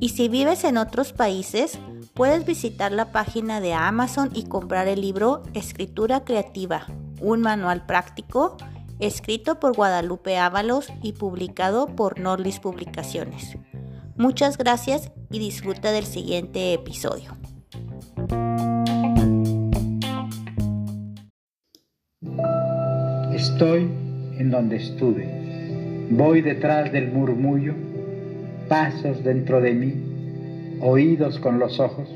Y si vives en otros países, puedes visitar la página de Amazon y comprar el libro Escritura Creativa, un manual práctico escrito por Guadalupe Ábalos y publicado por Norlis Publicaciones. Muchas gracias y disfruta del siguiente episodio. Estoy en donde estuve. Voy detrás del murmullo, pasos dentro de mí, oídos con los ojos.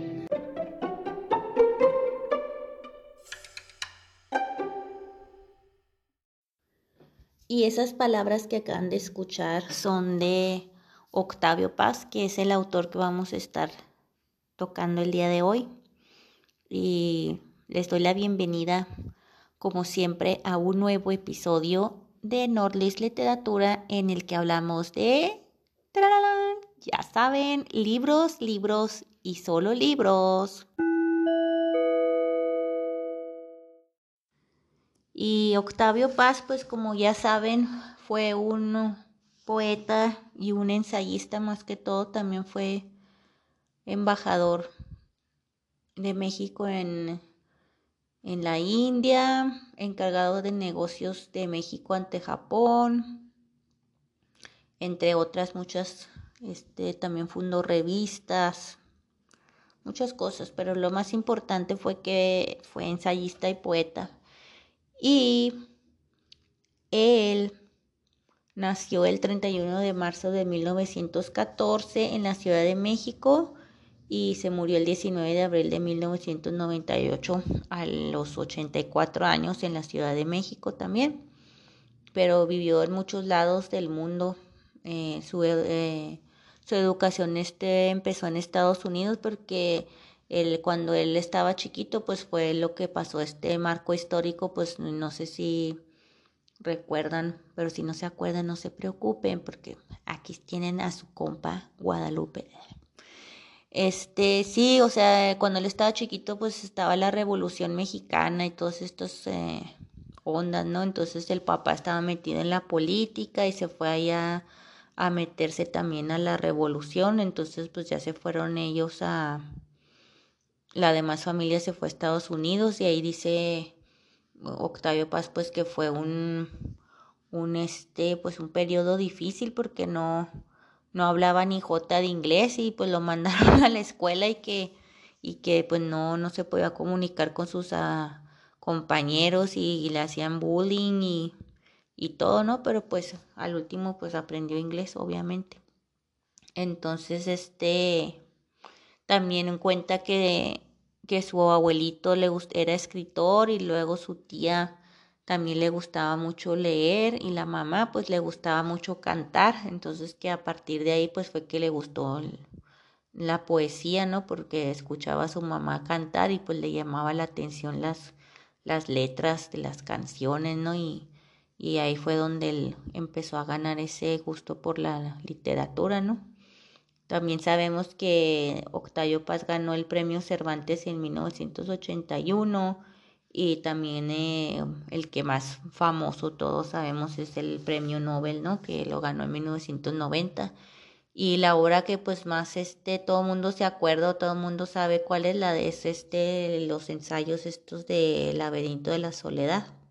Y esas palabras que acaban de escuchar son de Octavio Paz, que es el autor que vamos a estar tocando el día de hoy. Y les doy la bienvenida, como siempre, a un nuevo episodio de Nordlist Literatura en el que hablamos de, ya saben, libros, libros y solo libros. Y Octavio Paz, pues como ya saben, fue un poeta y un ensayista más que todo, también fue embajador de México en en la India, encargado de negocios de México ante Japón, entre otras muchas, este, también fundó revistas, muchas cosas, pero lo más importante fue que fue ensayista y poeta. Y él nació el 31 de marzo de 1914 en la Ciudad de México y se murió el 19 de abril de 1998 a los 84 años en la Ciudad de México también, pero vivió en muchos lados del mundo. Eh, eh, su, educación este, empezó en Estados Unidos porque él, cuando él estaba chiquito, pues fue lo que pasó, este marco histórico, pues no sé si recuerdan, pero si no se acuerdan, no se preocupen porque aquí tienen a su compa Guadalupe. Este, sí, o sea, cuando él estaba chiquito, pues estaba la Revolución Mexicana y todos estos eh, ondas, ¿no? Entonces el papá estaba metido en la política y se fue allá a meterse también a la revolución, entonces pues ya se fueron ellos a, la demás familia se fue a Estados Unidos y ahí dice Octavio Paz pues que fue un, un este, pues un periodo difícil porque no, no hablaba ni jota de inglés y pues lo mandaron a la escuela y que, y que pues no, no se podía comunicar con sus ah, compañeros y, le hacían bullying y, y todo, ¿no? Pero pues al último pues aprendió inglés, obviamente. Entonces, este, también en cuenta que, que su abuelito le era escritor y luego su tía también le gustaba mucho leer y la mamá pues le gustaba mucho cantar, entonces que a partir de ahí pues fue que le gustó la poesía, ¿no? Porque escuchaba a su mamá cantar y pues le llamaba la atención las, las letras de las canciones, ¿no? Y, y ahí fue donde él empezó a ganar ese gusto por la literatura, ¿no? También sabemos que Octavio Paz ganó el premio Cervantes en 1981 y también eh, el que más famoso todos sabemos es el premio Nobel, ¿no? Que lo ganó en 1990 y la obra que pues más este todo el mundo se acuerda, todo el mundo sabe cuál es la de este los ensayos estos de laberinto de la soledad.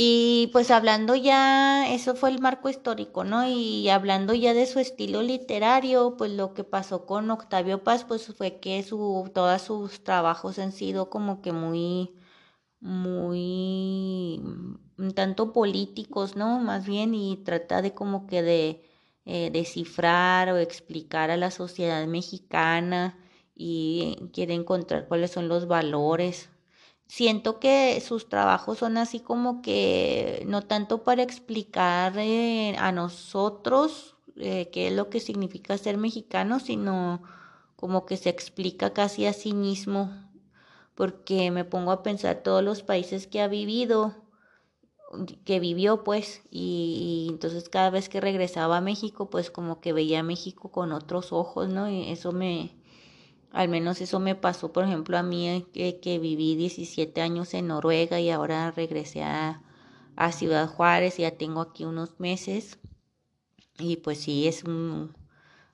Y pues hablando ya, eso fue el marco histórico, ¿no? Y hablando ya de su estilo literario, pues lo que pasó con Octavio Paz, pues fue que su, todos sus trabajos han sido como que muy, muy, tanto políticos, ¿no? Más bien, y trata de como que de eh, descifrar o explicar a la sociedad mexicana y quiere encontrar cuáles son los valores siento que sus trabajos son así como que no tanto para explicar eh, a nosotros eh, qué es lo que significa ser mexicano, sino como que se explica casi a sí mismo, porque me pongo a pensar todos los países que ha vivido, que vivió pues, y, y, entonces cada vez que regresaba a México, pues como que veía a México con otros ojos, ¿no? Y eso me, al menos eso me pasó, por ejemplo, a mí eh, que, viví 17 años en Noruega y ahora regresé a, a Ciudad Juárez ya tengo aquí unos meses. Y pues sí, es un...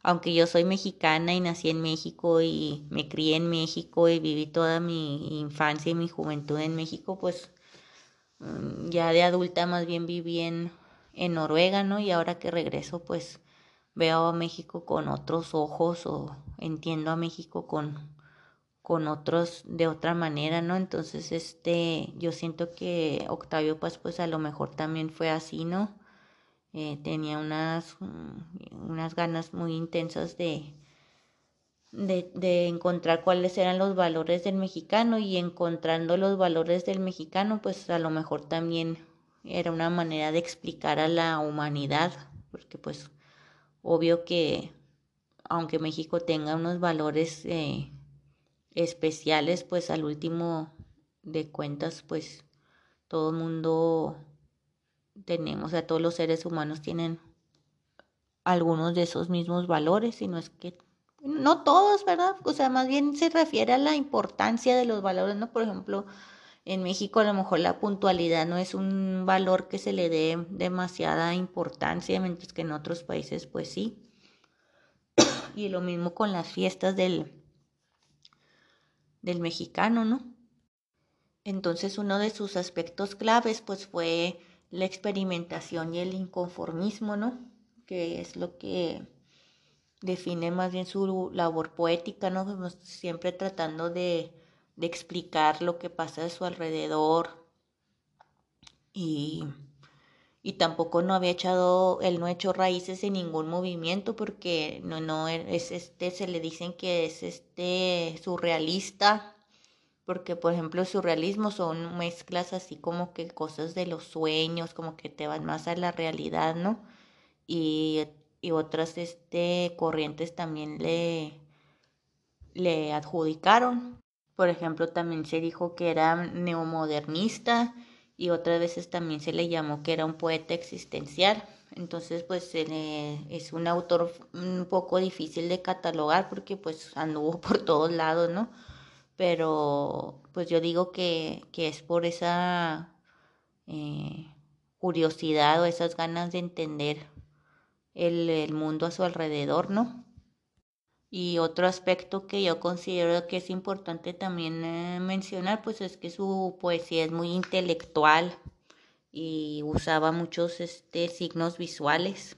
Aunque yo soy mexicana y nací en México y me crié en México y viví toda mi infancia y mi juventud en México, pues mm, ya de adulta más bien viví en, en Noruega, ¿no? Y ahora que regreso, pues veo a México con otros ojos o entiendo a México con, con otros de otra manera, ¿no? Entonces, este, yo siento que Octavio Paz, pues a lo mejor también fue así, ¿no? Eh, tenía unas, mm, unas ganas muy intensas de, de, de, encontrar cuáles eran los valores del mexicano y encontrando los valores del mexicano, pues a lo mejor también era una manera de explicar a la humanidad, porque pues Obvio que aunque México tenga unos valores eh, especiales, pues al último de cuentas, pues todo el mundo tenemos, o sea, todos los seres humanos tienen algunos de esos mismos valores, y no es que, no todos, ¿verdad? O sea, más bien se refiere a la importancia de los valores, ¿no? Por ejemplo, en México a lo mejor la puntualidad no es un valor que se le dé demasiada importancia, mientras que en otros países pues sí. y lo mismo con las fiestas del, del mexicano, ¿no? Entonces uno de sus aspectos claves pues fue la experimentación y el inconformismo, ¿no? Que es lo que define más bien su labor poética, ¿no? Siempre tratando de de explicar lo que pasa a su alrededor y, y tampoco no había echado, él no ha hecho raíces en ningún movimiento porque no, no, es este, se le dicen que es este surrealista, porque por ejemplo surrealismo son mezclas así como que cosas de los sueños, como que te van más a la realidad, ¿no? Y, y otras este, corrientes también le, le adjudicaron por ejemplo, también se dijo que era neomodernista y otras veces también se le llamó que era un poeta existencial. Entonces, pues es un autor un poco difícil de catalogar porque pues anduvo por todos lados, ¿no? Pero pues yo digo que, que es por esa eh, curiosidad o esas ganas de entender el, el mundo a su alrededor, ¿no? Y otro aspecto que yo considero que es importante también eh, mencionar, pues es que su poesía es muy intelectual y usaba muchos este, signos visuales.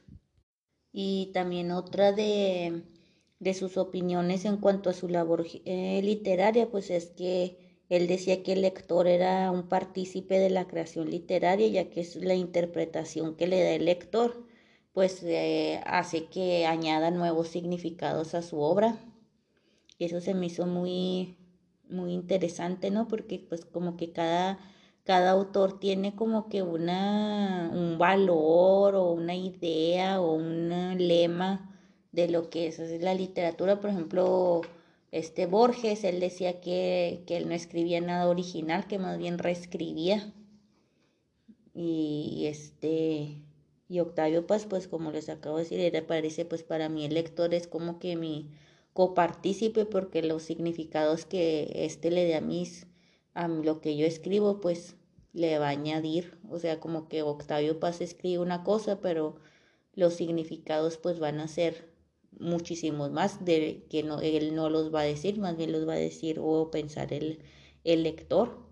Y también otra de, de sus opiniones en cuanto a su labor eh, literaria, pues es que él decía que el lector era un partícipe de la creación literaria, ya que es la interpretación que le da el lector pues eh, hace que añada nuevos significados a su obra. Y eso se me hizo muy, muy interesante, ¿no? Porque pues como que cada, cada autor tiene como que una, un valor o una idea o un lema de lo que es, es la literatura. Por ejemplo, este Borges, él decía que, que él no escribía nada original, que más bien reescribía. Y este y Octavio Paz, pues como les acabo de decir, parece pues para mí el lector es como que mi copartícipe porque los significados que este le dé a mis, a lo que yo escribo, pues le va a añadir. O sea, como que Octavio Paz escribe una cosa, pero los significados pues van a ser muchísimos más de que no, él no los va a decir, más bien los va a decir o pensar el, el lector.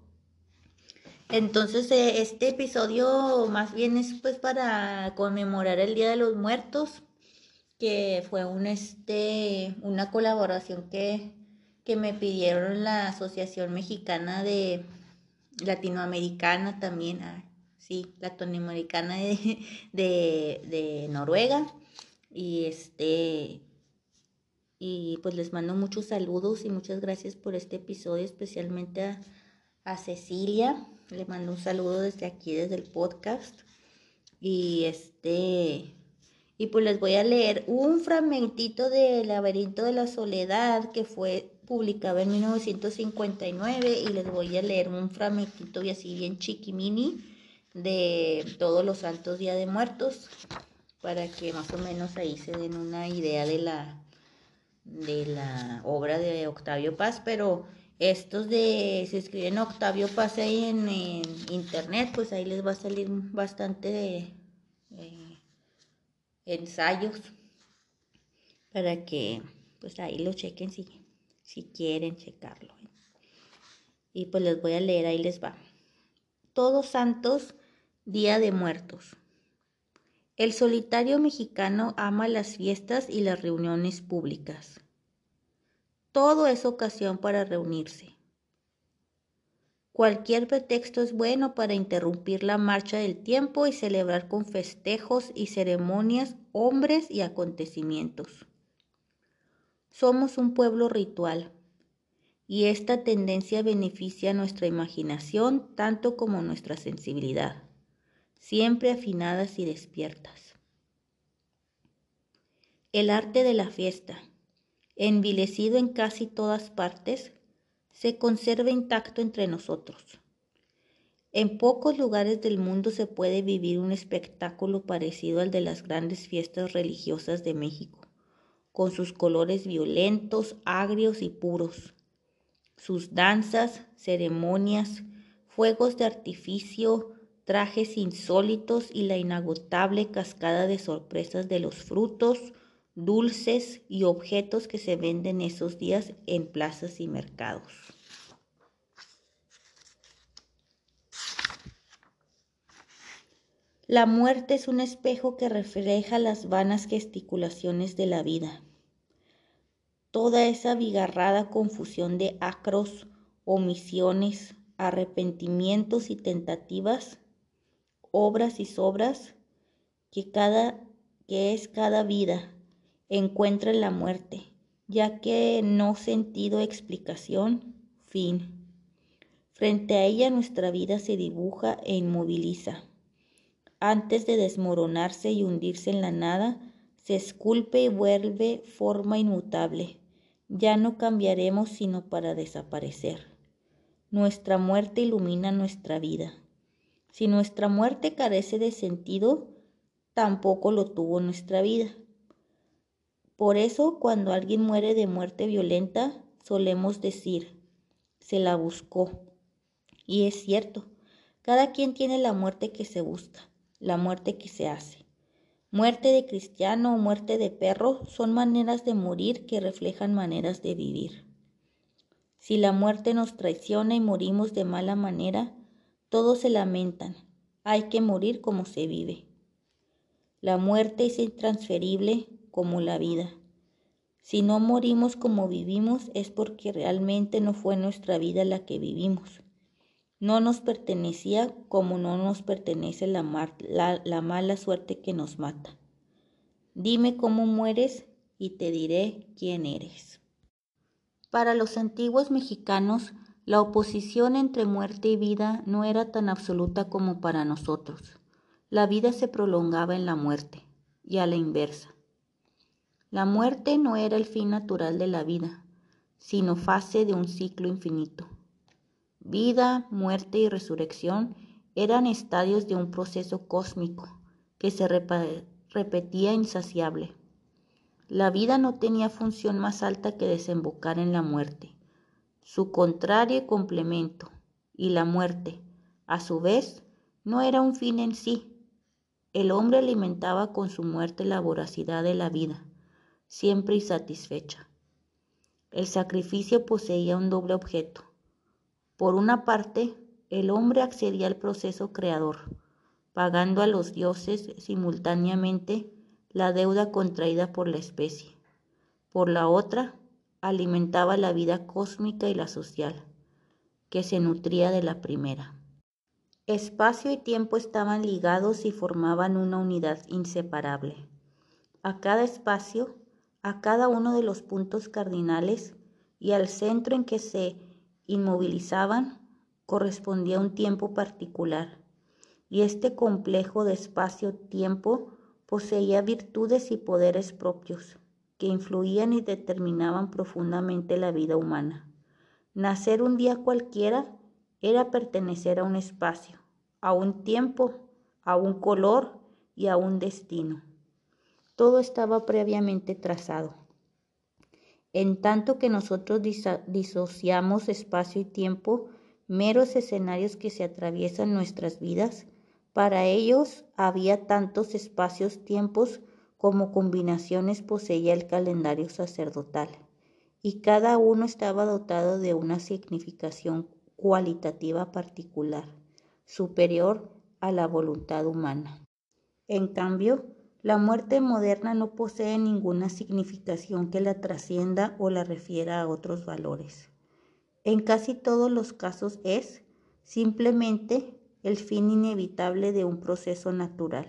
Entonces, eh, este episodio más bien es pues para conmemorar el Día de los Muertos, que fue un, este, una colaboración que, que me pidieron la Asociación Mexicana de Latinoamericana también, ah, sí, Latinoamericana de, de, de Noruega. Y este, y pues les mando muchos saludos y muchas gracias por este episodio, especialmente a, a Cecilia le mando un saludo desde aquí, desde el podcast. Y este, Y pues les voy a leer un fragmentito de Laberinto de la Soledad que fue publicado en 1959 y les voy a leer un fragmentito y así bien chiquimini de todos los santos Día de Muertos para que más o menos ahí se den una idea de la de la obra de Octavio Paz, pero estos de, si escriben Octavio Paz ahí en, internet, pues ahí les va a salir bastante eh, ensayos para que pues ahí lo chequen si, si quieren checarlo. Y pues les voy a leer, ahí les va. Todos Santos, Día de Muertos. El solitario mexicano ama las fiestas y las reuniones públicas. Todo es ocasión para reunirse. Cualquier pretexto es bueno para interrumpir la marcha del tiempo y celebrar con festejos y ceremonias hombres y acontecimientos. Somos un pueblo ritual y esta tendencia beneficia nuestra imaginación tanto como nuestra sensibilidad siempre afinadas y despiertas. El arte de la fiesta, envilecido en casi todas partes, se conserva intacto entre nosotros. En pocos lugares del mundo se puede vivir un espectáculo parecido al de las grandes fiestas religiosas de México, con sus colores violentos, agrios y puros, sus danzas, ceremonias, fuegos de artificio, trajes insólitos y la inagotable cascada de sorpresas de los frutos, dulces y objetos que se venden esos días en plazas y mercados. La muerte es un espejo que refleja las vanas gesticulaciones de la vida. Toda esa bigarrada confusión de acros, omisiones, arrepentimientos y tentativas obras y sobras que, cada, que es cada vida encuentra en la muerte, ya que no sentido explicación, fin. Frente a ella nuestra vida se dibuja e inmoviliza. Antes de desmoronarse y hundirse en la nada, se esculpe y vuelve forma inmutable. Ya no cambiaremos sino para desaparecer. Nuestra muerte ilumina nuestra vida. Si nuestra muerte carece de sentido, tampoco lo tuvo nuestra vida. Por eso, cuando alguien muere de muerte violenta, solemos decir, se la buscó. Y es cierto, cada quien tiene la muerte que se busca, la muerte que se hace. Muerte de cristiano o muerte de perro son maneras de morir que reflejan maneras de vivir. Si la muerte nos traiciona y morimos de mala manera, todos se lamentan. Hay que morir como se vive. La muerte es intransferible como la vida. Si no morimos como vivimos es porque realmente no fue nuestra vida la que vivimos. No nos pertenecía como no nos pertenece la, la mala suerte que nos mata. Dime cómo mueres y te diré quién eres. Para los antiguos mexicanos, la oposición entre muerte y vida no era tan absoluta como para nosotros. La vida se prolongaba en la muerte, y a la inversa. La muerte no era el fin natural de la vida, sino fase de un ciclo infinito. Vida, muerte y resurrección eran estadios de un proceso cósmico que se repetía insaciable. La vida no tenía función más alta que desembocar en la muerte su contrario y complemento, y la muerte, a su vez, no era un fin en sí. El hombre alimentaba con su muerte la voracidad de la vida, siempre insatisfecha. El sacrificio poseía un doble objeto. Por una parte, el hombre accedía al proceso creador, pagando a los dioses simultáneamente la deuda contraída por la especie. Por la otra, alimentaba la vida cósmica y la social, que se nutría de la primera. Espacio y tiempo estaban ligados y formaban una unidad inseparable. A cada espacio, a cada uno de los puntos cardinales y al centro en que se inmovilizaban, correspondía un tiempo particular, y este complejo de espacio-tiempo poseía virtudes y poderes propios que influían y determinaban profundamente la vida humana. Nacer un día cualquiera era pertenecer a un espacio, a un tiempo, a un color y a un destino. Todo estaba previamente trazado. En tanto que nosotros disociamos espacio y tiempo, meros escenarios que se atraviesan nuestras vidas, para ellos había tantos espacios, tiempos, como combinaciones poseía el calendario sacerdotal, y cada uno estaba dotado de una significación cualitativa particular, superior a la voluntad humana. En cambio, la muerte moderna no posee ninguna significación que la trascienda o la refiera a otros valores. En casi todos los casos es simplemente el fin inevitable de un proceso natural.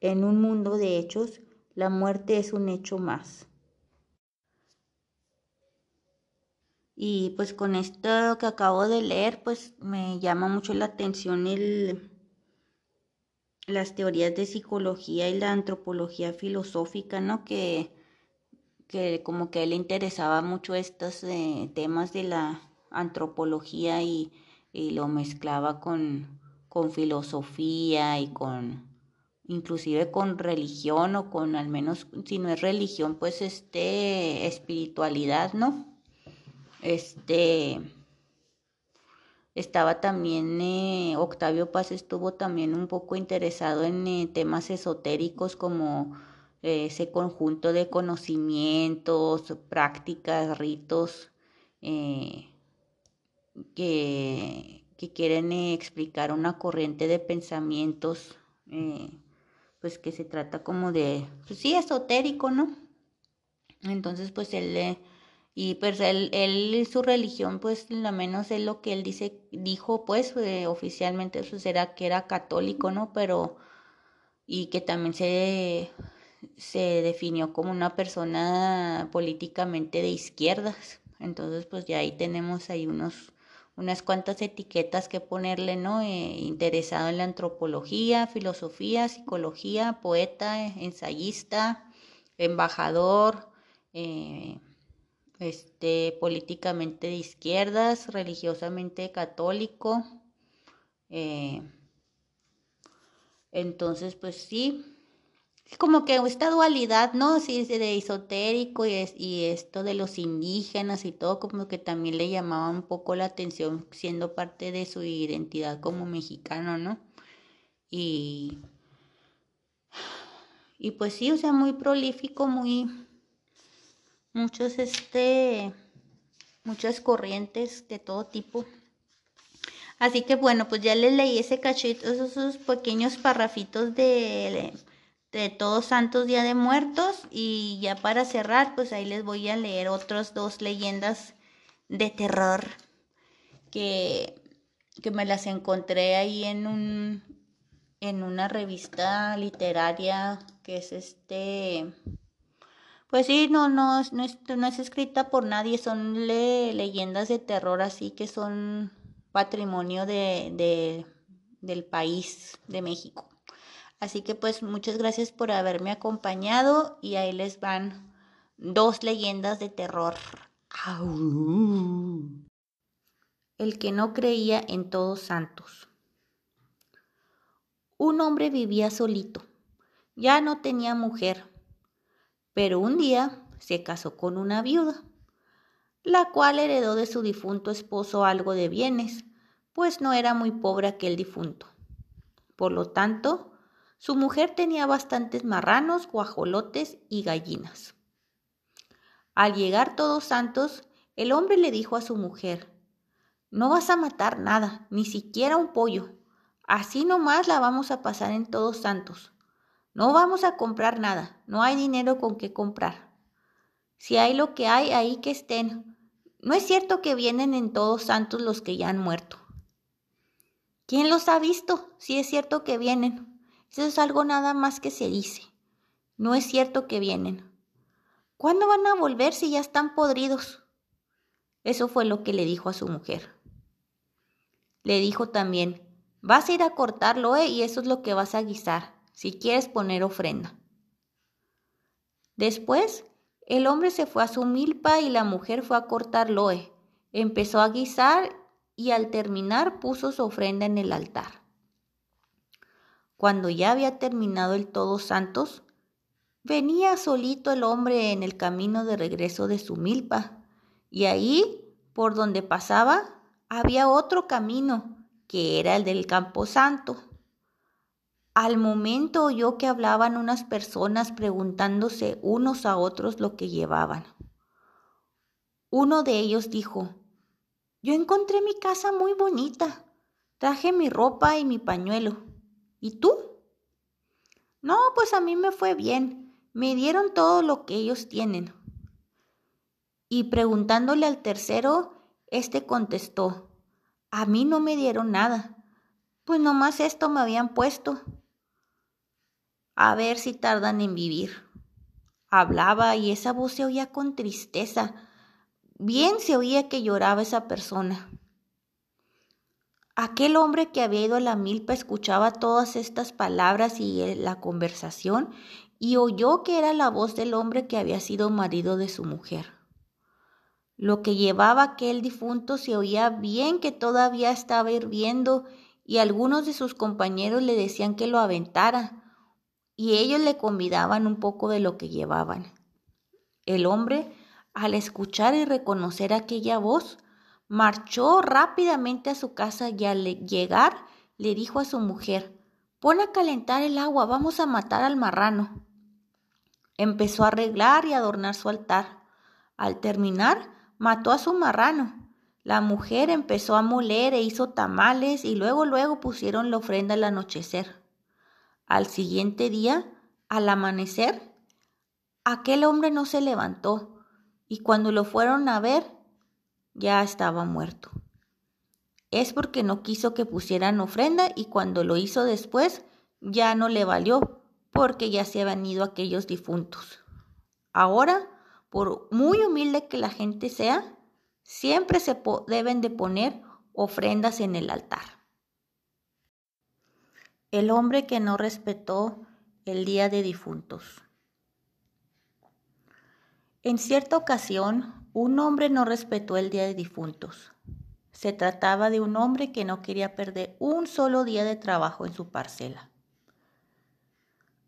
En un mundo de hechos, la muerte es un hecho más. Y pues con esto que acabo de leer, pues me llama mucho la atención el, las teorías de psicología y la antropología filosófica, ¿no? Que, que como que a él le interesaba mucho estos eh, temas de la antropología y, lo mezclaba con, con filosofía y con inclusive con religión o con al menos si no es religión pues este espiritualidad no este estaba también, eh, Octavio Paz estuvo también un poco interesado en eh, temas esotéricos como eh, ese conjunto de conocimientos, prácticas, ritos que, que, quieren explicar una corriente de pensamientos, pues que se trata como de, pues sí, esotérico, ¿no? Entonces, pues él y pues él, él, su religión, pues lo menos es lo que él dice, dijo, pues eh, oficialmente eso será que era católico, ¿no? Pero, y que también se, se definió como una persona políticamente de izquierdas. Entonces, pues ya ahí tenemos ahí unos, unas cuantas etiquetas que ponerle, ¿no? Eh, interesado en la antropología, filosofía, psicología, poeta, ensayista, embajador, eh, este, políticamente de izquierdas, religiosamente católico. Eh, entonces, pues sí, como que esta dualidad, ¿no? Sí, de esotérico y, y esto de los indígenas y todo, como que también le llamaba un poco la atención siendo parte de su identidad como mexicano, ¿no? Y, y pues sí, o sea, muy prolífico, muy, muchos, este, muchas corrientes de todo tipo. Así que bueno, pues ya les leí ese cachito, esos pequeños parrafitos de, de Todos Santos Día de Muertos. Y ya para cerrar, pues ahí les voy a leer otras dos leyendas de terror que, que me las encontré ahí en un en una revista literaria que es este pues sí, no, no, no, es, no es escrita por nadie, son leyendas de terror así que son patrimonio de, de, del país de México. Así que pues muchas gracias por haberme acompañado y ahí les van dos leyendas de terror. El que no creía en todos santos. Un hombre vivía solito, ya no tenía mujer pero un día se casó con una viuda, la cual heredó de su difunto esposo algo de bienes, pues no era muy pobre aquel difunto. Por lo tanto, su mujer tenía bastantes marranos, guajolotes y gallinas. Al llegar todos santos, el hombre le dijo a su mujer, no vas a matar nada, ni siquiera un pollo. Así nomás la vamos a pasar en todos santos. No vamos a comprar nada, no hay dinero con qué comprar. Si hay lo que hay, ahí que estén. No es cierto que vienen en todos santos los que ya han muerto. ¿Quién los ha visto? Si es cierto que vienen. Eso es algo nada más que se dice. No es cierto que vienen. ¿Cuándo van a volver si ya están podridos? Eso fue lo que le dijo a su mujer. Le dijo también, vas a ir a cortarlo, ¿eh? Y eso es lo que vas a guisar. Si quieres poner ofrenda. Después, el hombre se fue a su milpa y la mujer fue a cortar loe. Empezó a guisar y al terminar puso su ofrenda en el altar. Cuando ya había terminado el Todos Santos, venía solito el hombre en el camino de regreso de su milpa, y ahí, por donde pasaba, había otro camino, que era el del Campo Santo. Al momento oyó que hablaban unas personas preguntándose unos a otros lo que llevaban. Uno de ellos dijo, yo encontré mi casa muy bonita, traje mi ropa y mi pañuelo. ¿Y tú? No, pues a mí me fue bien. Me dieron todo lo que ellos tienen. Y preguntándole al tercero, éste contestó, a mí no me dieron nada, pues nomás esto me habían puesto. A ver si tardan en vivir. Hablaba y esa voz se oía con tristeza. Bien se oía que lloraba esa persona. Aquel hombre que había ido a la milpa escuchaba todas estas palabras y eh, la conversación y oyó que era la voz del hombre que había sido marido de su mujer. Lo que llevaba aquel difunto se oía bien que todavía estaba hirviendo y algunos de sus compañeros le decían que lo aventara y ellos le convidaban un poco de lo que llevaban. El hombre, al escuchar y reconocer aquella voz, Marchó rápidamente a su casa y al llegar le dijo a su mujer, pon a calentar el agua, vamos a matar al marrano. Empezó a arreglar y adornar su altar. Al terminar, mató a su marrano. La mujer empezó a moler e hizo tamales y luego luego pusieron la ofrenda al anochecer. Al siguiente día, al amanecer, aquel hombre no se levantó y cuando lo fueron a ver, ya estaba muerto. Es porque no quiso que pusieran ofrenda y cuando lo hizo después ya no le valió porque ya se habían ido aquellos difuntos. Ahora, por muy humilde que la gente sea, siempre se deben de poner ofrendas en el altar. El hombre que no respetó el día de difuntos. En cierta ocasión, un hombre no respetó el día de difuntos. Se trataba de un hombre que no quería perder un solo día de trabajo en su parcela.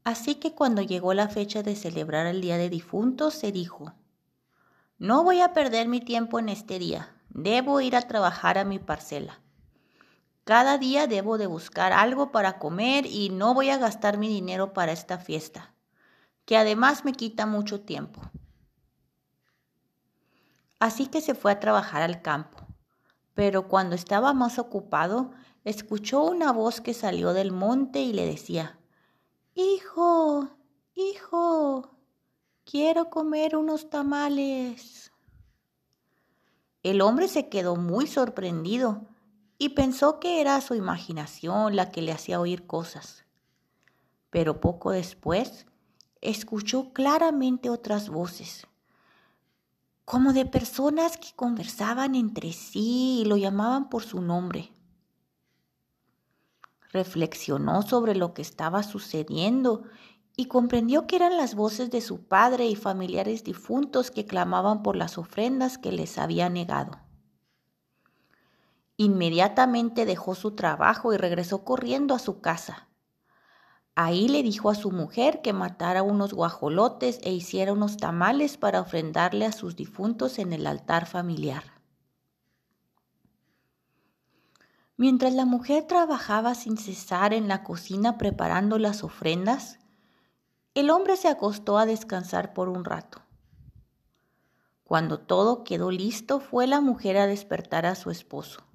Así que cuando llegó la fecha de celebrar el día de difuntos, se dijo, no voy a perder mi tiempo en este día, debo ir a trabajar a mi parcela. Cada día debo de buscar algo para comer y no voy a gastar mi dinero para esta fiesta, que además me quita mucho tiempo. Así que se fue a trabajar al campo. Pero cuando estaba más ocupado, escuchó una voz que salió del monte y le decía, Hijo, hijo, quiero comer unos tamales. El hombre se quedó muy sorprendido y pensó que era su imaginación la que le hacía oír cosas. Pero poco después escuchó claramente otras voces como de personas que conversaban entre sí y lo llamaban por su nombre. Reflexionó sobre lo que estaba sucediendo y comprendió que eran las voces de su padre y familiares difuntos que clamaban por las ofrendas que les había negado. Inmediatamente dejó su trabajo y regresó corriendo a su casa. Ahí le dijo a su mujer que matara unos guajolotes e hiciera unos tamales para ofrendarle a sus difuntos en el altar familiar. Mientras la mujer trabajaba sin cesar en la cocina preparando las ofrendas, el hombre se acostó a descansar por un rato. Cuando todo quedó listo, fue la mujer a despertar a su esposo.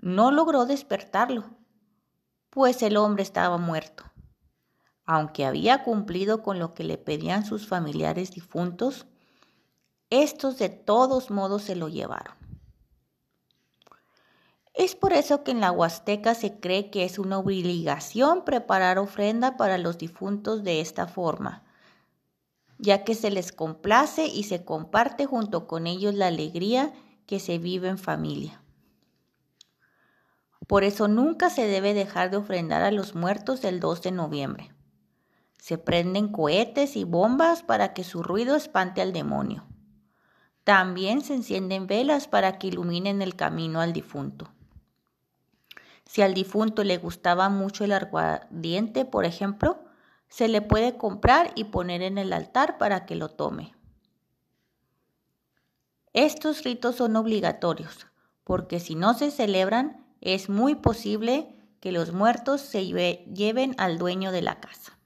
No logró despertarlo pues el hombre estaba muerto. Aunque había cumplido con lo que le pedían sus familiares difuntos, estos de todos modos se lo llevaron. Es por eso que en la Huasteca se cree que es una obligación preparar ofrenda para los difuntos de esta forma, ya que se les complace y se comparte junto con ellos la alegría que se vive en familia. Por eso nunca se debe dejar de ofrendar a los muertos el 2 de noviembre. Se prenden cohetes y bombas para que su ruido espante al demonio. También se encienden velas para que iluminen el camino al difunto. Si al difunto le gustaba mucho el aguardiente, por ejemplo, se le puede comprar y poner en el altar para que lo tome. Estos ritos son obligatorios, porque si no se celebran, es muy posible que los muertos se lleven al dueño de la casa.